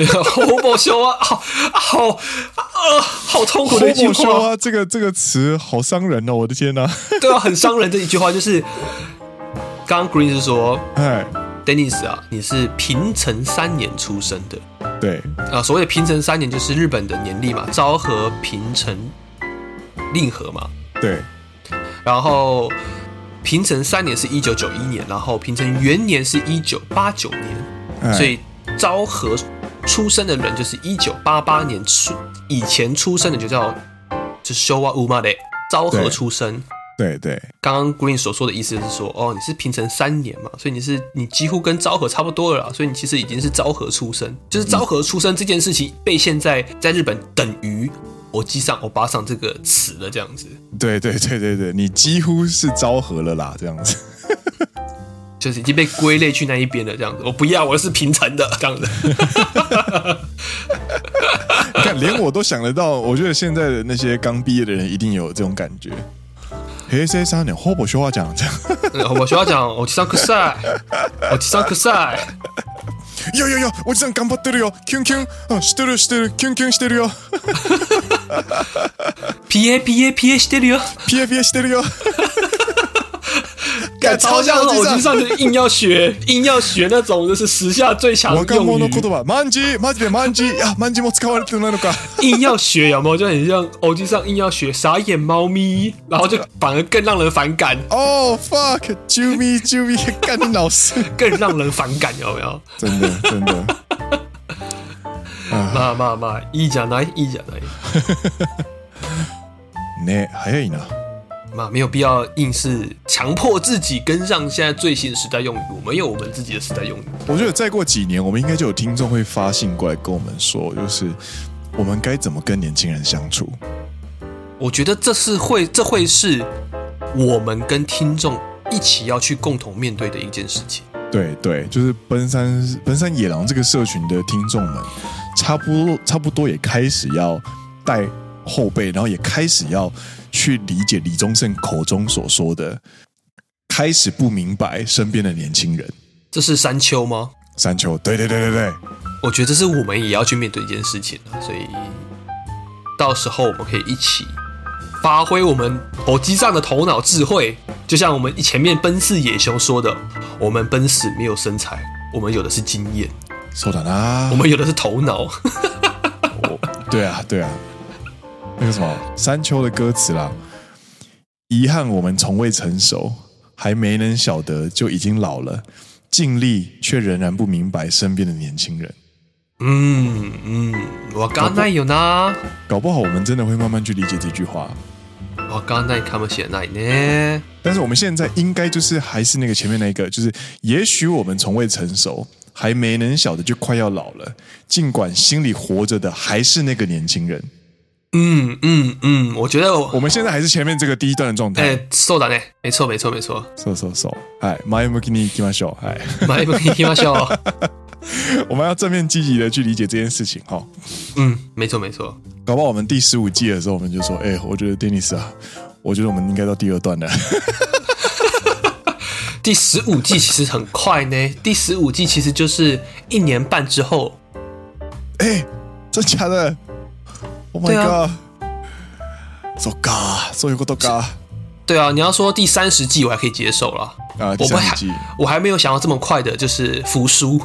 Speaker 2: ほぼ昭和，好好呃，好痛苦的一句话。
Speaker 1: 说啊，这个这个词好伤人哦！我的天哪，
Speaker 2: 对啊，很伤人的一句话就是，刚刚 Green 是说，哎，Dennis 啊，你是平成三年出生的，
Speaker 1: 对
Speaker 2: 啊，所谓的平成三年就是日本的年历嘛，昭和、平成、令和嘛，
Speaker 1: 对，
Speaker 2: 然后平成三年是一九九一年，然后平成元年是一九八九年。 所以昭和出生的人就是一九八八年出以前出生的就叫就是昭和生まれ昭和出生。
Speaker 1: 对对，
Speaker 2: 刚刚 Green 所说的意思是说，哦，你是平成三年嘛，所以你是你几乎跟昭和差不多了啦，所以你其实已经是昭和出生。就是昭和出生这件事情被现在在日本等于欧吉桑欧巴上这个词了，这样子。
Speaker 1: 对对对对对，你几乎是昭和了啦，这样子。
Speaker 2: 就是已经被归类去那一边了，这样子。我不要，我是平成的，这样子。
Speaker 1: 你看，<laughs> 连我都想得到。我觉得现在的那些刚毕业的人一定有这种感觉。 平成三年ほぼ说话讲这样，
Speaker 2: 我说话讲，我上课赛，我上课赛。
Speaker 1: 有有有，我这样顽张ってるよ，キュンキュン，嗯，してるしてる，キュンキュンしてるよ。
Speaker 2: P A P A P A してるよ，
Speaker 1: P A P A してるよ。 <laughs>
Speaker 2: 超像手机上就硬要学，<laughs> 硬要学那种就是时下最强的<laughs> 用语。
Speaker 1: 若者言叶，マンジ、マジでマンジ啊，マンジも使われてないのか。<laughs>
Speaker 2: 硬要学有没有？就很像手机上硬要学傻眼猫咪，然后就反而更让人反感。
Speaker 1: 哦、oh,，fuck，啾咪啾咪，干你老师，
Speaker 2: 更让人反感有没有？
Speaker 1: 真的真的。
Speaker 2: まあまあまあ、いいじゃない、いいじゃない。
Speaker 1: ね、早いな。
Speaker 2: 嘛，没有必要硬是强迫自己跟上现在最新的时代用语，我们有我们自己的时代用语。
Speaker 1: 我觉得再过几年，我们应该就有听众会发信过来跟我们说，就是我们该怎么跟年轻人相处。
Speaker 2: 我觉得这是会，这会是我们跟听众一起要去共同面对的一件事情。
Speaker 1: 对对，就是奔山奔山野狼这个社群的听众们，差不多差不多也开始要带后辈，然后也开始要。去理解李宗盛口中所说的，开始不明白身边的年轻人。
Speaker 2: 这是山丘吗？
Speaker 1: 山丘，对对对对对。
Speaker 2: 我觉得这是我们也要去面对一件事情，所以到时候我们可以一起发挥我们手机上的头脑智慧，就像我们前面奔四野熊说的，我们奔四没有身材，我们有的是经验。
Speaker 1: 说的啦？
Speaker 2: 我们有的是头脑。<laughs>
Speaker 1: 对啊，对啊。那个什么山丘的歌词啦，遗憾我们从未成熟，还没能晓得就已经老了，尽力却仍然不明白身边的年轻人。
Speaker 2: 嗯嗯，我刚才有呢，
Speaker 1: 搞不好我们真的会慢慢去理解这句话。
Speaker 2: 我刚才看不起来呢，
Speaker 1: 但是我们现在应该就是还是那个前面那个，就是也许我们从未成熟，还没能晓得就快要老了，尽管心里活着的还是那个年轻人。
Speaker 2: 嗯嗯嗯，我觉得我，
Speaker 1: 我们现在还是前面这个第一段的状态。
Speaker 2: 哎、欸，そうだね，没错没错没错。
Speaker 1: そうそうそう。哎，前向きに行きましょう。哎，
Speaker 2: 前向きに行きましょう。<laughs>
Speaker 1: 我们要正面积极的去理解这件事情哈。
Speaker 2: 嗯，没错没错。
Speaker 1: 搞不好我们第十五季的时候，我们就说，哎、欸，我觉得 Dennis 啊，我觉得我们应该到第二段了。<laughs>
Speaker 2: 第十五季其实很快呢，第十五季其实就是一年半之后。
Speaker 1: 哎、欸，真假的 ？Oh my god！そっか，そういうことか。
Speaker 2: 对啊，你要说第三十季我还可以接受了啊。第三十季，我还没有想到这么快的，就是服输。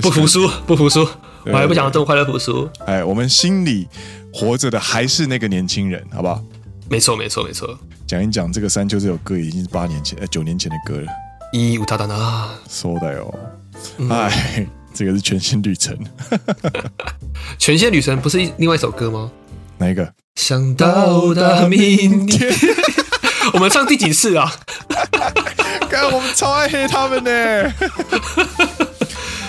Speaker 2: 不服输，不服输，我还不想这么快的服输。
Speaker 1: 哎，我们心里活着的还是那个年轻人，好不好？
Speaker 2: 没错，没错，没错。
Speaker 1: 讲一讲这个山丘这首歌，已经是八年前、呃九年前的歌了。
Speaker 2: 一五大大呐，
Speaker 1: 说的哟，哎。 这个是全新旅程，
Speaker 2: 全新旅程不是另外一首歌吗？
Speaker 1: 哪一个？
Speaker 2: 想到的明天，我们唱第几次啊？
Speaker 1: 刚刚我们超爱黑他们呢。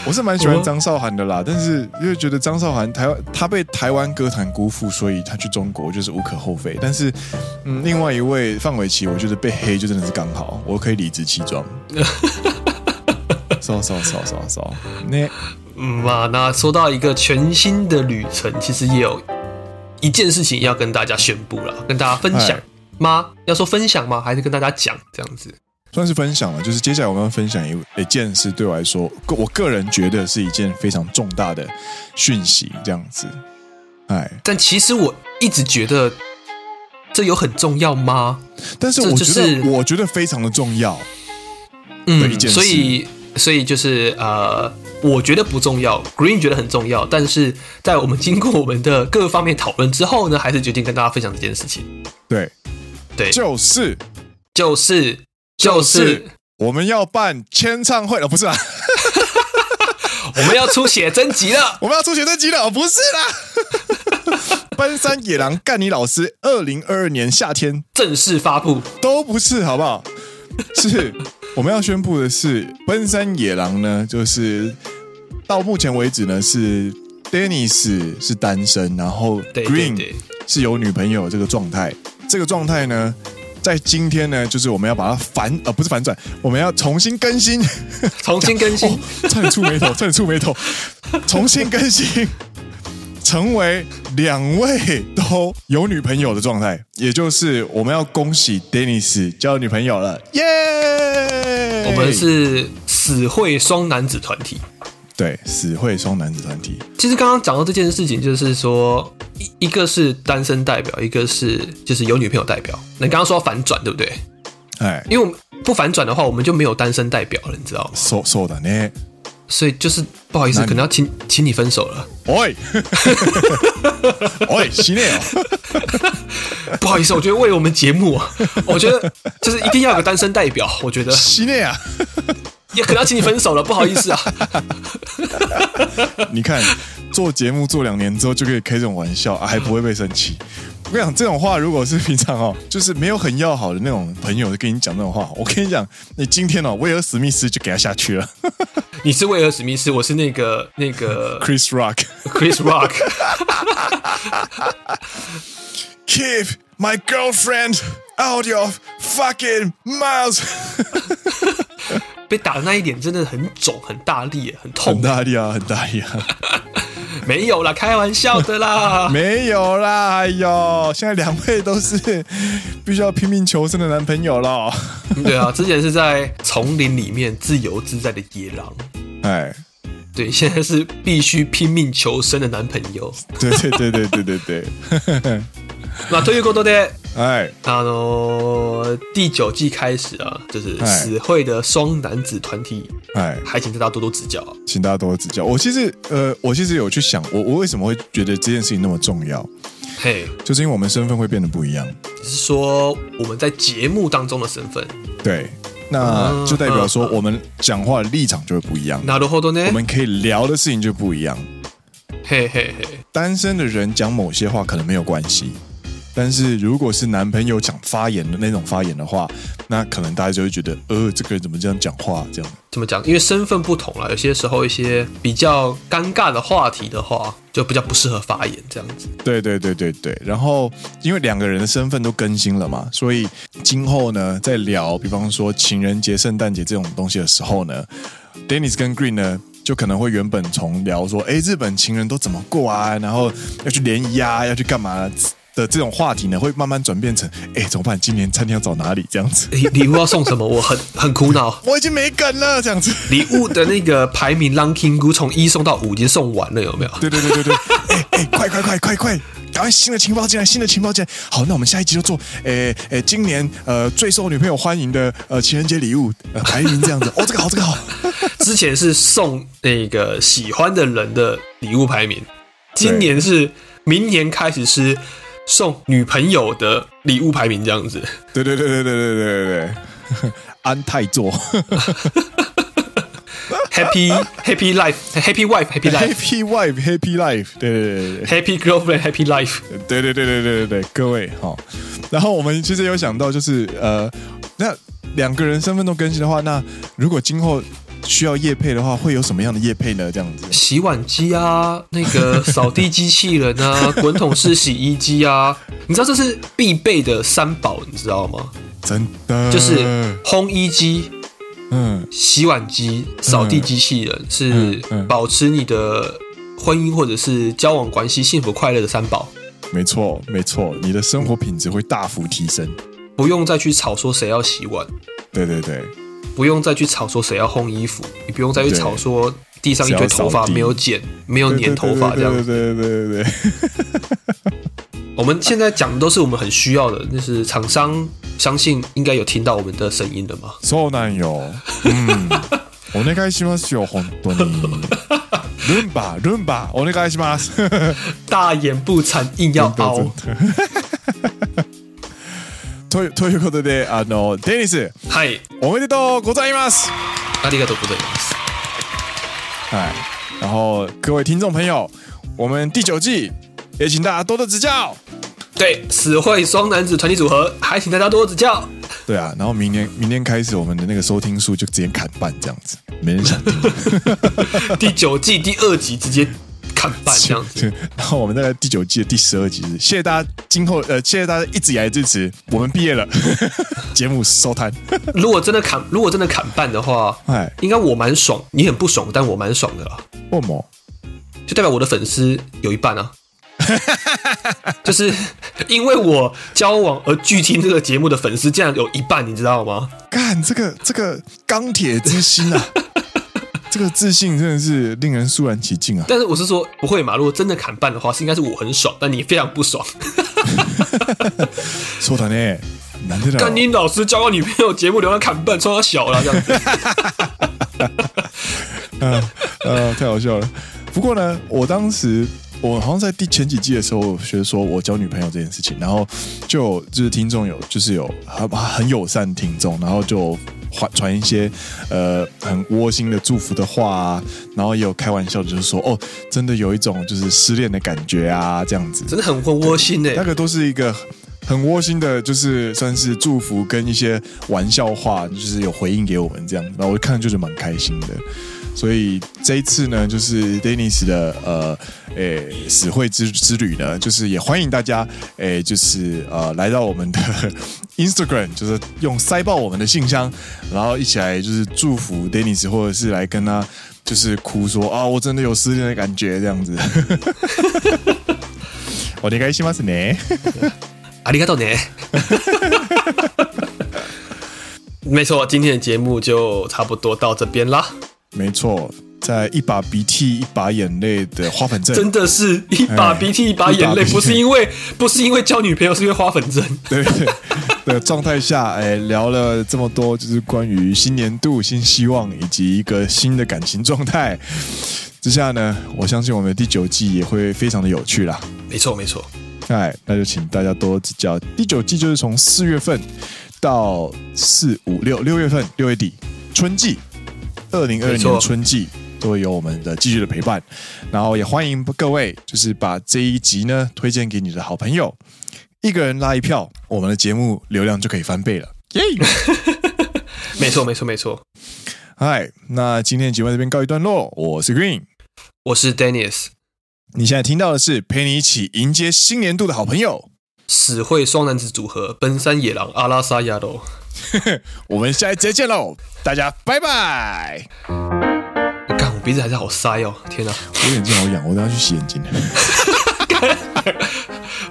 Speaker 1: 我是蛮喜欢张韶涵的啦，但是因为觉得张韶涵台湾他被台湾歌坛辜负，所以他去中国就是无可厚非。但是，嗯，另外一位范玮琪，我觉得被黑就真的是刚好，我可以理直气壮。<laughs> 扫扫扫扫扫，那 <laughs>
Speaker 2: 嗯嘛，那说到一个全新的旅程，其实也有一件事情要跟大家宣布了，跟大家分享吗？要说分享吗？还是跟大家讲这样子？
Speaker 1: 算是分享了，就是接下来我们要分享一一件事，对我来说，我个人觉得是一件非常重大的讯息，这样子。哎，
Speaker 2: 但其实我一直觉得这有很重要吗？
Speaker 1: 但是我觉得，我觉得非常的重要。
Speaker 2: 嗯，所以。所以就是呃，我觉得不重要，Green 觉得很重要，但是在我们经过我们的各个方面讨论之后呢，还是决定跟大家分享这件事情。
Speaker 1: 对，
Speaker 2: 对，
Speaker 1: 就是，
Speaker 2: 就是，就是
Speaker 1: 我们要办签唱会了，不是啊？<laughs>
Speaker 2: 我们要出写真集了，<laughs>
Speaker 1: 我们要出写真集了，不是啦。<laughs> 奔山野狼干你老师，二零二二年夏天
Speaker 2: 正式发布，
Speaker 1: 都不是，好不好？是。我们要宣布的是，奔山野狼呢，就是到目前为止呢，是 Dennis 是单身，然后 Green 是有女朋友这个状态。这个状态呢，在今天呢，就是我们要把它反，呃，不是反转，我们要重新更新，
Speaker 2: 重新更新，<laughs>
Speaker 1: 差点触眉头，<laughs> 差点触眉头，重新更新，成为两位都有女朋友的状态，也就是我们要恭喜 Dennis 交女朋友了，耶、yeah!！
Speaker 2: 我们是死会双男子团体，
Speaker 1: 对，死会双男子团体。
Speaker 2: 其实刚刚讲到这件事情，就是说一一个是单身代表，一个是就是有女朋友代表。你刚刚说要反转，对不对？
Speaker 1: 哎，
Speaker 2: 因为我们不反转的话，我们就没有单身代表了，你知道吗？
Speaker 1: 说说的呢。
Speaker 2: 所以就是不好意思，可能要请请你分手了。
Speaker 1: 喂，<laughs> 喂，系列，<laughs>
Speaker 2: 不好意思，我觉得为我们节目，<laughs> 我觉得就是一定要有个单身代表。我觉得
Speaker 1: 系列啊，
Speaker 2: 也可能要请你分手了，不好意思啊。
Speaker 1: 你看，做节目做两年之后就可以开这种玩笑啊，还不会被生气。我跟你讲，这种话如果是平常哦，就是没有很要好的那种朋友跟你讲那种话，我跟你讲，你今天哦，威尔史密斯就给他下去了。<laughs>
Speaker 2: 你是威尔史密斯，我是那个那个
Speaker 1: Chris Rock，Chris
Speaker 2: Rock。
Speaker 1: Keep my girlfriend out your fucking mouth。<laughs>
Speaker 2: 被打的那一点真的很肿，很大力，很痛，
Speaker 1: 很大力啊，很大力啊。
Speaker 2: 没有啦，开玩笑的啦，<laughs>
Speaker 1: 没有啦，哎呦，现在两位都是必须要拼命求生的男朋友了。<laughs>
Speaker 2: 对啊，之前是在丛林里面自由自在的野狼，
Speaker 1: 哎，
Speaker 2: 对，现在是必须拼命求生的男朋友。
Speaker 1: 对对对对对对对。<laughs>
Speaker 2: 那ということで，
Speaker 1: 哎，
Speaker 2: 啊喏，第九季开始啊，就是死会的双男子团体，哎，还请大家多多指教，
Speaker 1: 请大家多多指教。我其实，呃，我其实有去想，我我为什么会觉得这件事情那么重要？
Speaker 2: 嘿，
Speaker 1: 就是因为我们身份会变得不一样。
Speaker 2: 只是说我们在节目当中的身份，
Speaker 1: 对，那就代表说我们讲话的立场就会不一样。
Speaker 2: なるほどね，
Speaker 1: 我们可以聊的事情就不一样。
Speaker 2: 嘿嘿嘿，
Speaker 1: 单身的人讲某些话可能没有关系。 但是如果是男朋友讲发言的那种发言的话，那可能大家就会觉得，呃，这个人怎么这样讲话？这样
Speaker 2: 怎么讲？因为身份不同了，有些时候一些比较尴尬的话题的话，就比较不适合发言这样子。
Speaker 1: 对对对对对。然后因为两个人的身份都更新了嘛，所以今后呢，在聊，比方说情人节、圣诞节这种东西的时候呢，Dennis 跟 Green 呢，就可能会原本从聊说，哎，日本情人都怎么过啊？然后要去联谊啊，要去干嘛？的这种话题呢，会慢慢转变成，哎，怎么办？今年餐厅要找哪里？这样子，
Speaker 2: 礼礼物要送什么？我很很苦恼，<laughs>
Speaker 1: 我已经没梗了。这样子，
Speaker 2: 礼物的那个排名 ranking 从一送到五已经送完了，有没有？
Speaker 1: 对对对对对，哎哎，快快快快快，赶快新的情报进来，新的情报进来。好，那我们下一集就做，哎哎，今年呃最受女朋友欢迎的呃情人节礼物呃排名这样子。哦，这个好，这个好。<laughs>
Speaker 2: 之前是送那个喜欢的人的礼物排名，今年是明年开始是。送女朋友的礼物排名这样子，
Speaker 1: 对对对对对对对对对，安泰座
Speaker 2: ，Happy Happy Life Happy Wife Happy Life
Speaker 1: Happy Wife Happy Life，对对对
Speaker 2: Happy Girlfriend Happy Life，
Speaker 1: 对对对对对对对，各位好，然后我们其实有想到就是呃，那两个人身份都更新的话，那如果今后。需要业配的话，会有什么样的业配呢？这样子，
Speaker 2: 洗碗机啊，那个扫地机器人啊，<laughs> 滚筒式洗衣机啊，你知道这是必备的三宝，你知道吗？
Speaker 1: 真的，
Speaker 2: 就是烘衣机、嗯，洗碗机、扫地机器人，是保持你的婚姻或者是交往关系幸福快乐的三宝。
Speaker 1: 没错，没错，你的生活品质会大幅提升，
Speaker 2: 不用再去吵说谁要洗碗。
Speaker 1: 对对对。
Speaker 2: 不用再去吵说谁要烘衣服，你不用再去吵说地上一堆头发没有剪，没有粘头发这样子。
Speaker 1: 对对对对对。
Speaker 2: 我们现在讲的都是我们很需要的，就是厂商相信应该有听到我们的声音的嘛。
Speaker 1: そうなんよ。嗯。お愿いしますよ、本当に。ルンバ、ルンバ、お愿いします。
Speaker 2: 大言不惭，硬要凹。
Speaker 1: とということで、あのデニス、
Speaker 2: はい、
Speaker 1: おめでとうございます。
Speaker 2: ありがとうございます。
Speaker 1: 哎，然后各位听众朋友，我们第九季也请大家多多指教。
Speaker 2: 对，死会双男子团体组合，还请大家多多指教。
Speaker 1: 对啊，然后明年明年开始，我们的那个收听数就直接砍半，这样子，没人想听。<laughs>
Speaker 2: 第九季第二集直接。看半这样子，<laughs>
Speaker 1: 然后我们在第九季的第十二集，谢谢大家今后呃，谢谢大家一直以来支持，我们毕业了，<laughs> 节目收摊。<laughs>
Speaker 2: 如果真的砍，如果真的砍半的话，哎，应该我蛮爽，你很不爽，但我蛮爽的啦。
Speaker 1: 为什么？
Speaker 2: 就代表我的粉丝有一半啊。就是因为我交往而拒听这个节目的粉丝，竟然有一半，你知道吗？
Speaker 1: 干这个这个钢铁之心啊！这个自信真的是令人肃然起敬啊！
Speaker 2: 但是我是说不会嘛？如果真的砍半的话，是应该是我很爽，但你非常不爽。
Speaker 1: 说的呢？难听的。
Speaker 2: 甘宁老师交个女朋友节目流量砍半，冲他小了这样子。
Speaker 1: 嗯 <laughs> 呃，太好笑了。不过呢，我当时我好像在第前几季的时候，学说我交女朋友这件事情，然后就就是听众有就是有很很友善听众，然后就。传传一些呃很窝心的祝福的话啊，然后也有开玩笑，就是说哦，真的有一种就是失恋的感觉啊，这样子，
Speaker 2: 真的很很窝心诶。
Speaker 1: 那个都是一个很窝心的，就是算是祝福跟一些玩笑话，就是有回应给我们这样，然后我看就是蛮开心的。所以这一次呢，就是 Dennis 的呃，诶，死会之之旅呢，就是也欢迎大家，诶，就是呃，来到我们的 <laughs> Instagram，就是用塞爆我们的信箱，然后一起来就是祝福 Dennis，或者是来跟他就是哭说啊，我真的有失恋的感觉这样子。<laughs> 我应该しますね。
Speaker 2: ありがとうね。<laughs> 没错，今天的节目就差不多到这边啦。
Speaker 1: 没错，在一把鼻涕一把眼泪的花粉症，
Speaker 2: 真的是一把鼻涕一把眼泪，不是因为不是因为交女朋友，是因为花粉症。对 <laughs> 对
Speaker 1: 的状态下，哎，聊了这么多，就是关于新年度新希望以及一个新的感情状态之下呢，我相信我们的第九季也会非常的有趣啦。
Speaker 2: 没错没错，
Speaker 1: 哎，那就请大家多指教。第九季就是从四月份到四五六六月份六月底春季。二零二二年春季都会有我们的继续的陪伴，然后也欢迎各位，就是把这一集呢推荐给你的好朋友，一个人拉一票，我们的节目流量就可以翻倍了。耶！<laughs>
Speaker 2: 没错，没错，没错。
Speaker 1: 嗨，那今天的节目这边告一段落，我是 Green，
Speaker 2: 我是 Dennis，
Speaker 1: 你现在听到的是陪你一起迎接新年度的好朋友，
Speaker 2: 死会双男子组合奔山野狼阿拉萨亚罗。<laughs>
Speaker 1: 我们下一集见喽，大家拜拜。
Speaker 2: 我干，我鼻子还是好塞哦，天哪！
Speaker 1: 我眼睛好痒，我等下去洗眼睛。<laughs>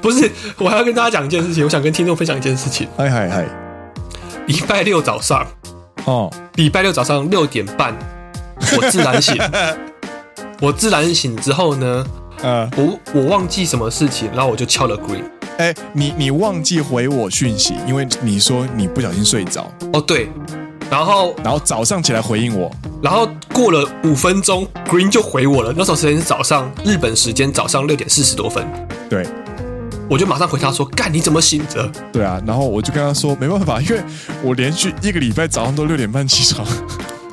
Speaker 2: 不是，我还要跟大家讲一件事情，我想跟听众分享一件事情。
Speaker 1: 嗨嗨嗨！
Speaker 2: 礼拜六早上哦，礼拜六早上六点半，我自然醒。<laughs> 我自然醒之后呢，呃，我我忘记什么事情，然后我就敲了 Green。
Speaker 1: 哎、欸，你你忘记回我讯息，因为你说你不小心睡着。
Speaker 2: 哦，对，然后
Speaker 1: 然后早上起来回应我，
Speaker 2: 然后过了五分钟，Green 就回我了。那时候时间是早上日本时间早上六点四十多分。
Speaker 1: 对，
Speaker 2: 我就马上回他说：“干，你怎么醒着？”
Speaker 1: 对啊，然后我就跟他说：“没办法，因为我连续一个礼拜早上都六点半起床，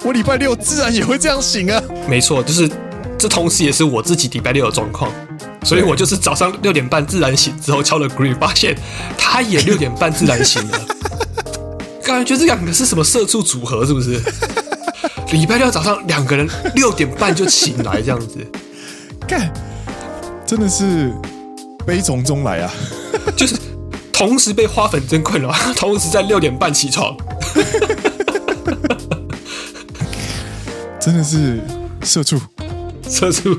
Speaker 1: 我礼拜六自然也会这样醒啊。”
Speaker 2: 没错，就是这，同时也是我自己礼拜六的状况。所以我就是早上六点半自然醒之后敲了 Green，发现他也六点半自然醒了。<laughs> 感觉这两个是什么社畜组合？是不是？<laughs> 礼拜六早上两个人六点半就醒来这样子，<laughs>
Speaker 1: 干，真的是悲从中来啊！
Speaker 2: 就是同时被花粉症困扰，同时在六点半起床，
Speaker 1: 真的是社畜，
Speaker 2: 社畜。